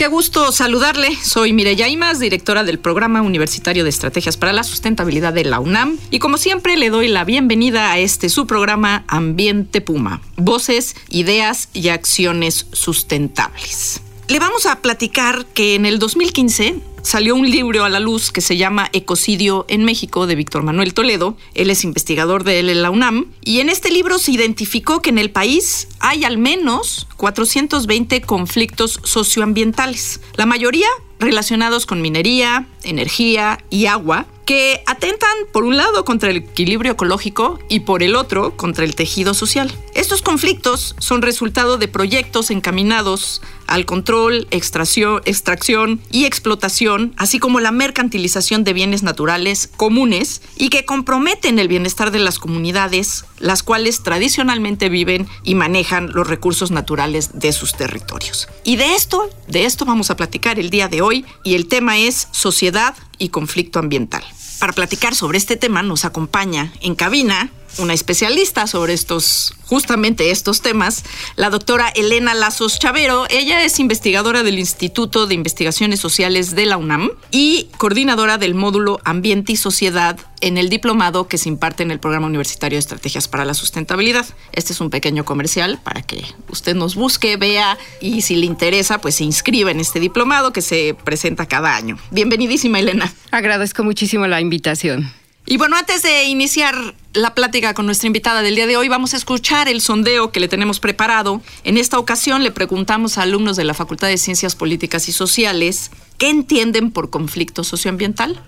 Qué gusto saludarle. Soy Mireya Imas, directora del Programa Universitario de Estrategias para la Sustentabilidad de la UNAM. Y como siempre, le doy la bienvenida a este su programa Ambiente Puma. Voces, ideas y acciones sustentables. Le vamos a platicar que en el 2015 salió un libro a la luz que se llama Ecocidio en México de Víctor Manuel Toledo. Él es investigador de la UNAM. Y en este libro se identificó que en el país hay al menos 420 conflictos socioambientales. La mayoría relacionados con minería, energía y agua, que atentan por un lado contra el equilibrio ecológico y por el otro contra el tejido social. Estos conflictos son resultado de proyectos encaminados al control, extracción, extracción y explotación, así como la mercantilización de bienes naturales comunes y que comprometen el bienestar de las comunidades, las cuales tradicionalmente viven y manejan los recursos naturales de sus territorios. Y de esto, de esto vamos a platicar el día de hoy y el tema es sociedad y conflicto ambiental. Para platicar sobre este tema nos acompaña en cabina una especialista sobre estos, justamente estos temas, la doctora Elena Lazos Chavero. Ella es investigadora del Instituto de Investigaciones Sociales de la UNAM y coordinadora del módulo Ambiente y Sociedad en el diplomado que se imparte en el Programa Universitario de Estrategias para la Sustentabilidad. Este es un pequeño comercial para que usted nos busque, vea y si le interesa, pues se inscriba en este diplomado que se presenta cada año. Bienvenidísima, Elena. Agradezco muchísimo la invitación. Y bueno, antes de iniciar la plática con nuestra invitada del día de hoy, vamos a escuchar el sondeo que le tenemos preparado. En esta ocasión le preguntamos a alumnos de la Facultad de Ciencias Políticas y Sociales qué entienden por conflicto socioambiental.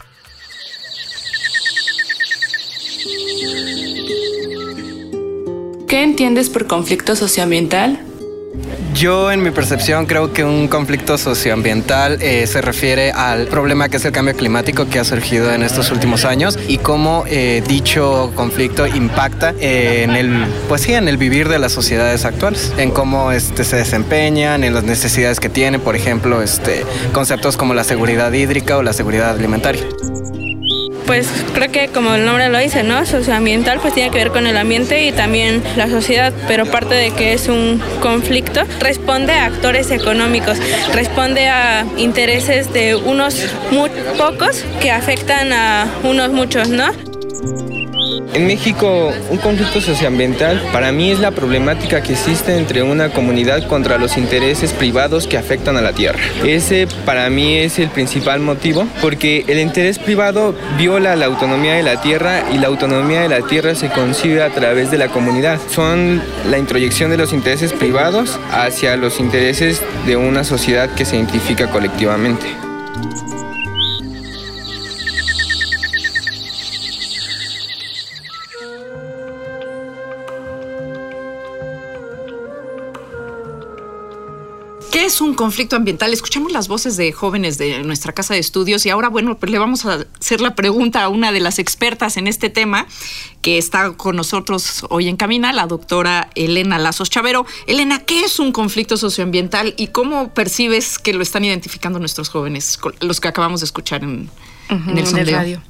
¿Qué entiendes por conflicto socioambiental? Yo en mi percepción creo que un conflicto socioambiental eh, se refiere al problema que es el cambio climático que ha surgido en estos últimos años y cómo eh, dicho conflicto impacta en el pues sí en el vivir de las sociedades actuales, en cómo este, se desempeñan, en las necesidades que tienen, por ejemplo, este conceptos como la seguridad hídrica o la seguridad alimentaria pues creo que como el nombre lo dice, ¿no? Socioambiental pues tiene que ver con el ambiente y también la sociedad, pero parte de que es un conflicto, responde a actores económicos, responde a intereses de unos muy pocos que afectan a unos muchos, ¿no? En México, un conflicto socioambiental para mí es la problemática que existe entre una comunidad contra los intereses privados que afectan a la tierra. Ese para mí es el principal motivo porque el interés privado viola la autonomía de la tierra y la autonomía de la tierra se concibe a través de la comunidad. Son la introyección de los intereses privados hacia los intereses de una sociedad que se identifica colectivamente. ¿Qué es un conflicto ambiental? Escuchamos las voces de jóvenes de nuestra casa de estudios y ahora, bueno, pues le vamos a hacer la pregunta a una de las expertas en este tema que está con nosotros hoy en Camina, la doctora Elena Lazos Chavero. Elena, ¿qué es un conflicto socioambiental y cómo percibes que lo están identificando nuestros jóvenes, los que acabamos de escuchar en, en el sondeo? radio.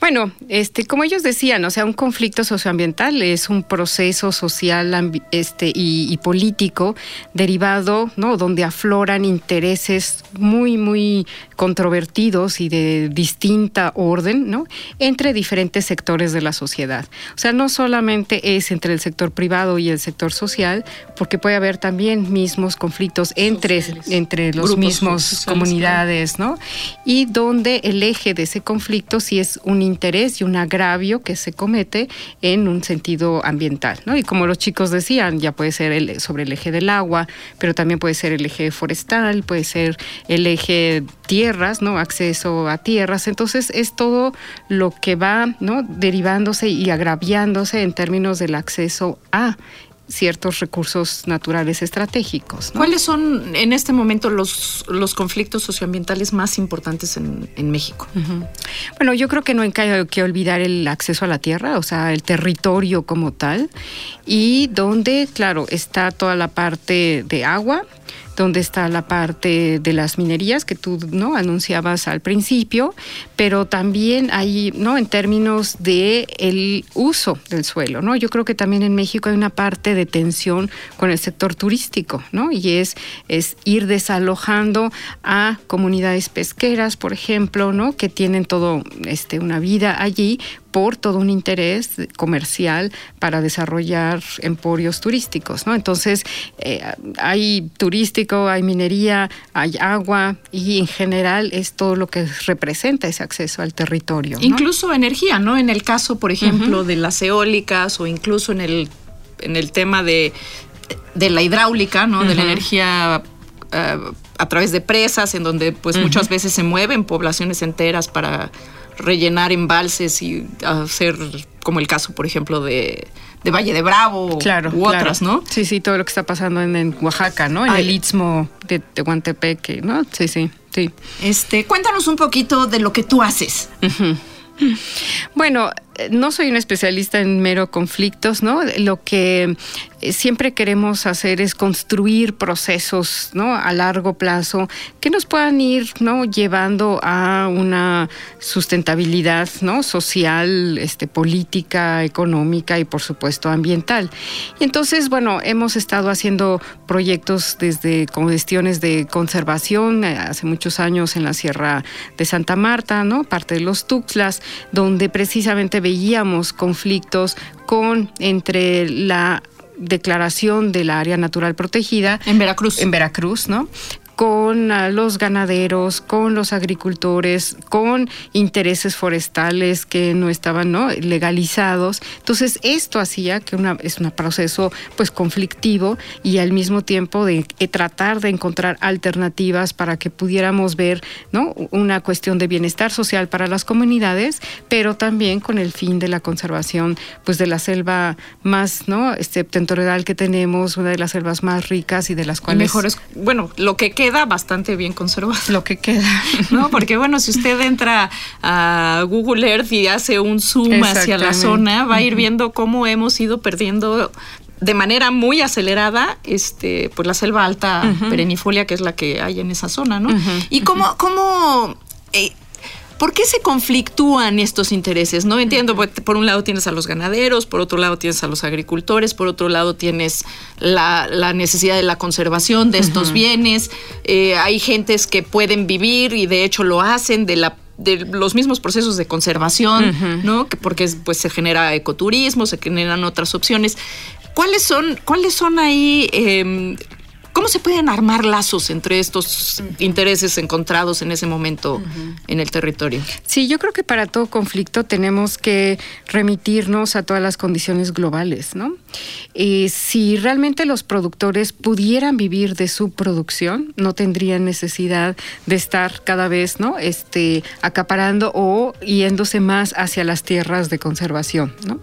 Bueno, este, como ellos decían, o sea, un conflicto socioambiental es un proceso social este, y, y, político derivado, ¿no? Donde afloran intereses muy, muy controvertidos y de distinta orden, ¿no? Entre diferentes sectores de la sociedad. O sea, no solamente es entre el sector privado y el sector social, porque puede haber también mismos conflictos entre, entre los Grupos mismos sociales, comunidades, ¿no? Y donde el eje de ese conflicto si es un interés y un agravio que se comete en un sentido ambiental, ¿no? Y como los chicos decían, ya puede ser sobre el eje del agua, pero también puede ser el eje forestal, puede ser el eje tierras, ¿no? Acceso a tierras. Entonces es todo lo que va, ¿no? Derivándose y agraviándose en términos del acceso a ciertos recursos naturales estratégicos. ¿Cuáles son en este momento los, los conflictos socioambientales más importantes en, México? Bueno, yo creo que no hay que olvidar el acceso a la tierra, o sea, el territorio como tal, y donde, claro, está toda la parte de agua, donde está la parte de las minerías que tú no anunciabas al principio, pero también hay, ¿no? En términos de el uso del suelo, ¿no? Yo creo que también en México hay una parte de tensión con el sector turístico, ¿no? Y es, es ir desalojando a comunidades pesqueras, por ejemplo, ¿no? Que tienen todo este una vida allí por todo un interés comercial para desarrollar emporios turísticos, ¿no? Entonces, eh, hay turístico, hay minería, hay agua y en general es todo lo que representa ese acceso al territorio. Incluso energía, ¿no? En el caso, por ejemplo, de las eólicas o incluso en el, en el tema de, de la hidráulica, ¿no? De la energía eh, a través de presas, en donde pues muchas veces se mueven poblaciones enteras para rellenar embalses y hacer, como el caso, por ejemplo, de, Valle de Bravo claro, u otras, ¿no? Sí, sí, todo lo que está pasando en, Oaxaca, ¿no? En el Istmo de Tehuantepec, ¿no? Sí, sí, sí. Este, cuéntanos un poquito de lo que tú haces. Bueno, no soy un especialista en mero conflictos, ¿no? Lo que eh, siempre queremos hacer es construir procesos, ¿no? A largo plazo que nos puedan ir, ¿no? Llevando a una sustentabilidad, ¿no? Social, este, política, económica y por supuesto ambiental. Y entonces, bueno, hemos estado haciendo proyectos desde gestiones de conservación eh, hace muchos años en la Sierra de Santa Marta, ¿no? Parte de los Tuxtlas, donde precisamente veíamos conflictos con entre la declaración del área natural protegida en Veracruz. en Veracruz no con ah, los ganaderos, con los agricultores, con intereses forestales que no estaban ¿no? legalizados. Entonces, esto hacía que una, es un proceso pues conflictivo y al mismo tiempo de, eh, tratar de encontrar alternativas para que pudiéramos ver ¿no? una cuestión de bienestar social para las comunidades, pero también con el fin de la conservación pues de la selva más ¿no? septentrional que tenemos, una de las selvas más ricas y de las cuales... Mejores, bueno, lo que queda bastante bien conservado. Lo que queda. ¿No? Porque bueno, si usted entra a Google Earth y hace un zoom hacia la zona, va a ir viendo cómo hemos ido perdiendo de manera muy acelerada, este, pues la selva alta perennifolia, que es la que hay en esa zona, ¿no? Y cómo, cómo eh, ¿Por qué se conflictúan estos intereses? No entiendo, por un lado tienes a los ganaderos, por otro lado tienes a los agricultores, por otro lado tienes la, necesidad de la conservación de estos bienes. Eh, hay gentes que pueden vivir y de hecho lo hacen de la de los mismos procesos de conservación, ¿no? Porque pues se genera ecoturismo, se generan otras opciones. ¿Cuáles son, cuáles son ahí em, ¿Cómo se pueden armar lazos entre estos intereses encontrados en ese momento en el territorio? Sí, yo creo que para todo conflicto tenemos que remitirnos a todas las condiciones globales, ¿no? Eh, si realmente los productores pudieran vivir de su producción, no tendrían necesidad de estar cada vez, ¿no? Este, acaparando o yéndose más hacia las tierras de conservación, ¿no?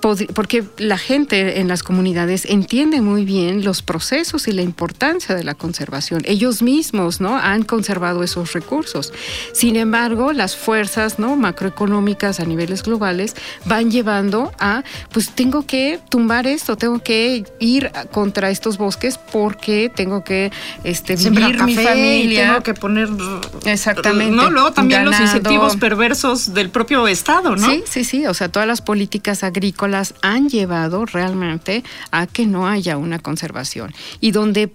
Porque la gente en las comunidades entiende muy bien los procesos y la importancia de la conservación. Ellos mismos ¿no? han conservado esos recursos. Sin embargo, las fuerzas ¿no? macroeconómicas a niveles globales van llevando a, pues tengo que tumbar esto, tengo que ir contra estos bosques porque tengo que este, vivir mi familia. Tengo que poner... Exactamente. ¿no? Luego también los incentivos perversos del propio Estado, ¿no? Sí, sí, sí. O sea, todas las políticas agrícolas han llevado realmente a que no haya una conservación. Y donde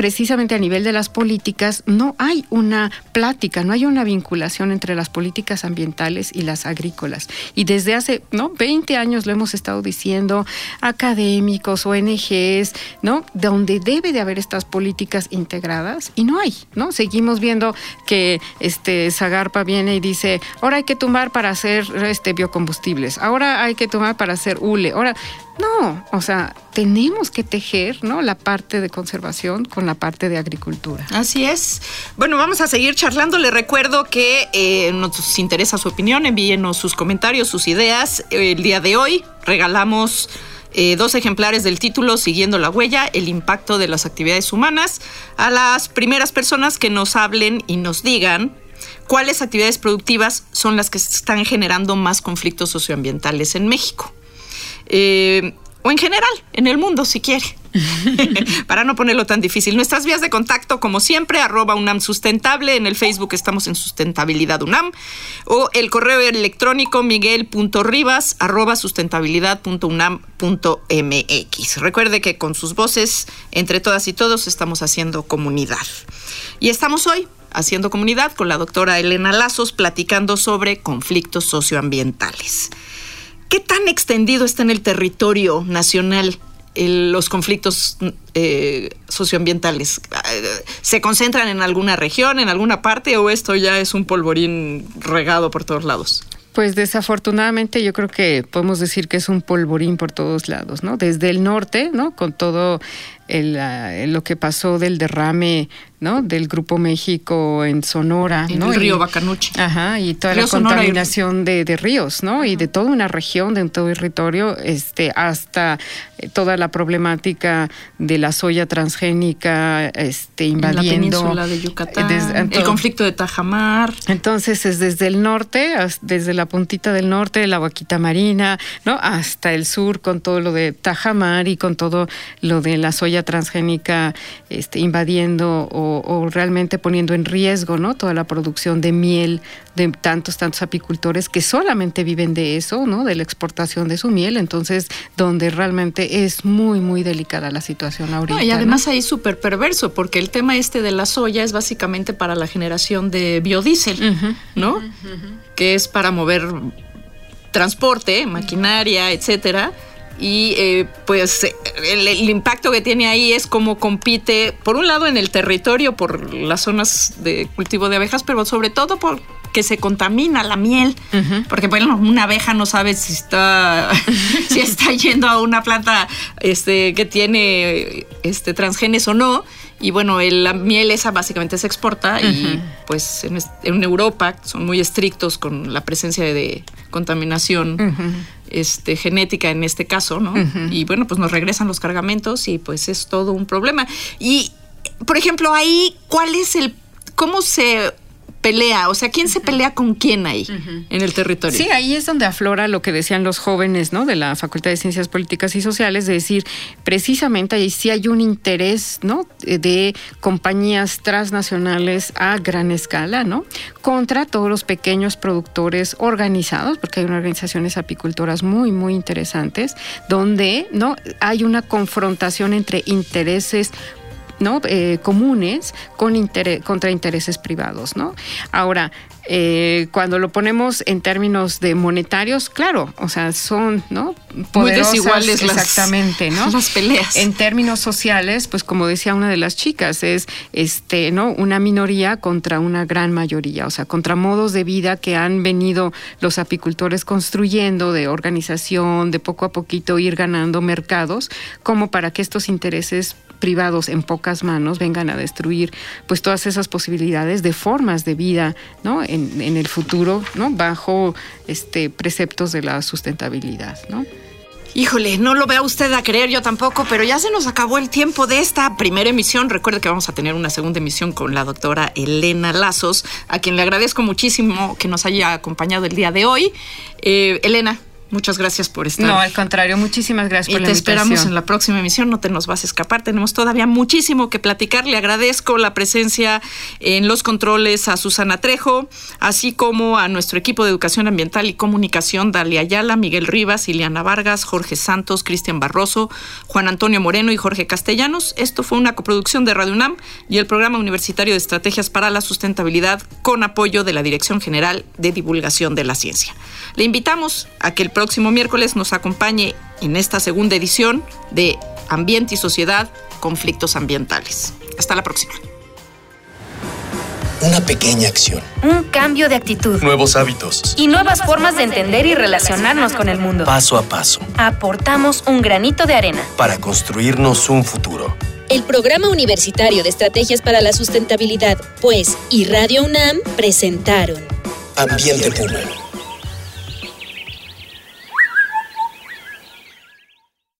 precisamente a nivel de las políticas no hay una plática, no hay una vinculación entre las políticas ambientales y las agrícolas. Y desde hace ¿no? 20 años lo hemos estado diciendo, académicos, ONGs, ¿no? Donde debe de haber estas políticas integradas y no hay, ¿no? Seguimos viendo que este Zagarpa viene y dice, ahora hay que tumbar para hacer este biocombustibles, ahora hay que tumbar para hacer hule, ahora no, o sea, tenemos que tejer, ¿no? La parte de conservación con la parte de agricultura. Así es. Bueno, vamos a seguir charlando. Le recuerdo que eh, nos interesa su opinión, envíenos sus comentarios, sus ideas. El día de hoy regalamos eh, dos ejemplares del título Siguiendo la huella, el impacto de las actividades humanas, a las primeras personas que nos hablen y nos digan cuáles actividades productivas son las que están generando más conflictos socioambientales en México. Eh, o en general, en el mundo, si quiere. Para no ponerlo tan difícil. Nuestras vías de contacto, como siempre, arroba UNAM Sustentable. En el Facebook estamos en Sustentabilidad UNAM. O el correo electrónico miguel.ribas arroba sustentabilidad.unam.mx. Recuerde que con sus voces, entre todas y todos, estamos haciendo comunidad. Y estamos hoy haciendo comunidad con la doctora Elena Lazos platicando sobre conflictos socioambientales. ¿Qué tan extendido está en el territorio nacional los conflictos eh, socioambientales? ¿Se concentran en alguna región, en alguna parte o esto ya es un polvorín regado por todos lados? Pues desafortunadamente yo creo que podemos decir que es un polvorín por todos lados, ¿no? Desde el norte, ¿no? Con todo el, lo que pasó del derrame ¿no? del Grupo México en Sonora. En el río Bacanuchi. Ajá, y toda la contaminación de, de, ríos, ¿no? Y de toda una región, de un territorio, este, hasta eh, toda la problemática de la soya transgénica este, invadiendo. La península de Yucatán, el conflicto de Tajamar. Entonces es desde el norte, desde la puntita del norte, la vaquita marina, ¿no? Hasta el sur con todo lo de Tajamar y con todo lo de la soya transgénica este, invadiendo o, realmente poniendo en riesgo ¿no? toda la producción de miel de tantos, tantos apicultores que solamente viven de eso, ¿no? de la exportación de su miel, entonces donde realmente es muy, muy delicada la situación ahorita. y además ahí súper perverso, porque el tema este de la soya es básicamente para la generación de biodiesel, ¿no? Que es para mover transporte, maquinaria, etcétera y eh, pues el, impacto que tiene ahí es cómo compite, por un lado en el territorio, por las zonas de cultivo de abejas, pero sobre todo por que se contamina la miel, porque bueno, una abeja no sabe si está si está yendo a una planta este que tiene este transgenes o no y bueno, la miel esa básicamente se exporta y pues en, Europa son muy estrictos con la presencia de contaminación este, genética en este caso, ¿no? Y bueno, pues nos regresan los cargamentos y pues es todo un problema. Y, por ejemplo, ahí, ¿cuál es el, cómo se pelea? O sea, ¿quién se pelea con quién ahí en el territorio? Sí, ahí es donde aflora lo que decían los jóvenes, ¿no? De la Facultad de Ciencias Políticas y Sociales, de decir, precisamente ahí sí hay un interés, ¿no? De compañías transnacionales a gran escala, ¿no? Contra todos los pequeños productores organizados, porque hay unas organizaciones apicultoras muy, muy interesantes, donde, ¿no? Hay una confrontación entre intereses ¿no? Eh, comunes con contra intereses privados. ¿no? Ahora, eh, cuando lo ponemos en términos de monetarios, claro, o sea, son, ¿no? Muy desiguales exactamente, ¿no? Las peleas. En términos sociales, pues como decía una de las chicas, es este, ¿no? Una minoría contra una gran mayoría, o sea, contra modos de vida que han venido los apicultores construyendo de organización, de poco a poquito ir ganando mercados, como para que estos intereses privados en pocas manos vengan a destruir pues todas esas posibilidades de formas de vida ¿no? en, en el futuro ¿no? bajo este preceptos de la sustentabilidad ¿no? Híjole, no lo vea usted a creer, yo tampoco, pero ya se nos acabó el tiempo de esta primera emisión. Recuerde que vamos a tener una segunda emisión con la doctora Elena Lazos, a quien le agradezco muchísimo que nos haya acompañado el día de hoy. Eh, Elena, Muchas gracias por estar. No, al contrario, muchísimas gracias y por la te invitación. esperamos en la próxima emisión, no te nos vas a escapar, tenemos todavía muchísimo que platicar. Le agradezco la presencia en los controles a Susana Trejo, así como a nuestro equipo de Educación Ambiental y Comunicación, Dalia Ayala, Miguel Rivas, Ileana Vargas, Jorge Santos, Cristian Barroso, Juan Antonio Moreno y Jorge Castellanos. Esto fue una coproducción de Radio UNAM y el Programa Universitario de Estrategias para la Sustentabilidad con apoyo de la Dirección General de Divulgación de la Ciencia. Le invitamos a que el próximo miércoles nos acompañe en esta segunda edición de Ambiente y Sociedad, Conflictos Ambientales. Hasta la próxima. Una pequeña acción. Un cambio de actitud. Nuevos hábitos. Y nuevas formas de entender y relacionarnos con el mundo. Paso a paso. Aportamos un granito de arena. Para construirnos un futuro. El Programa Universitario de Estrategias para la Sustentabilidad, pues, y Radio UNAM presentaron Ambiente Puma.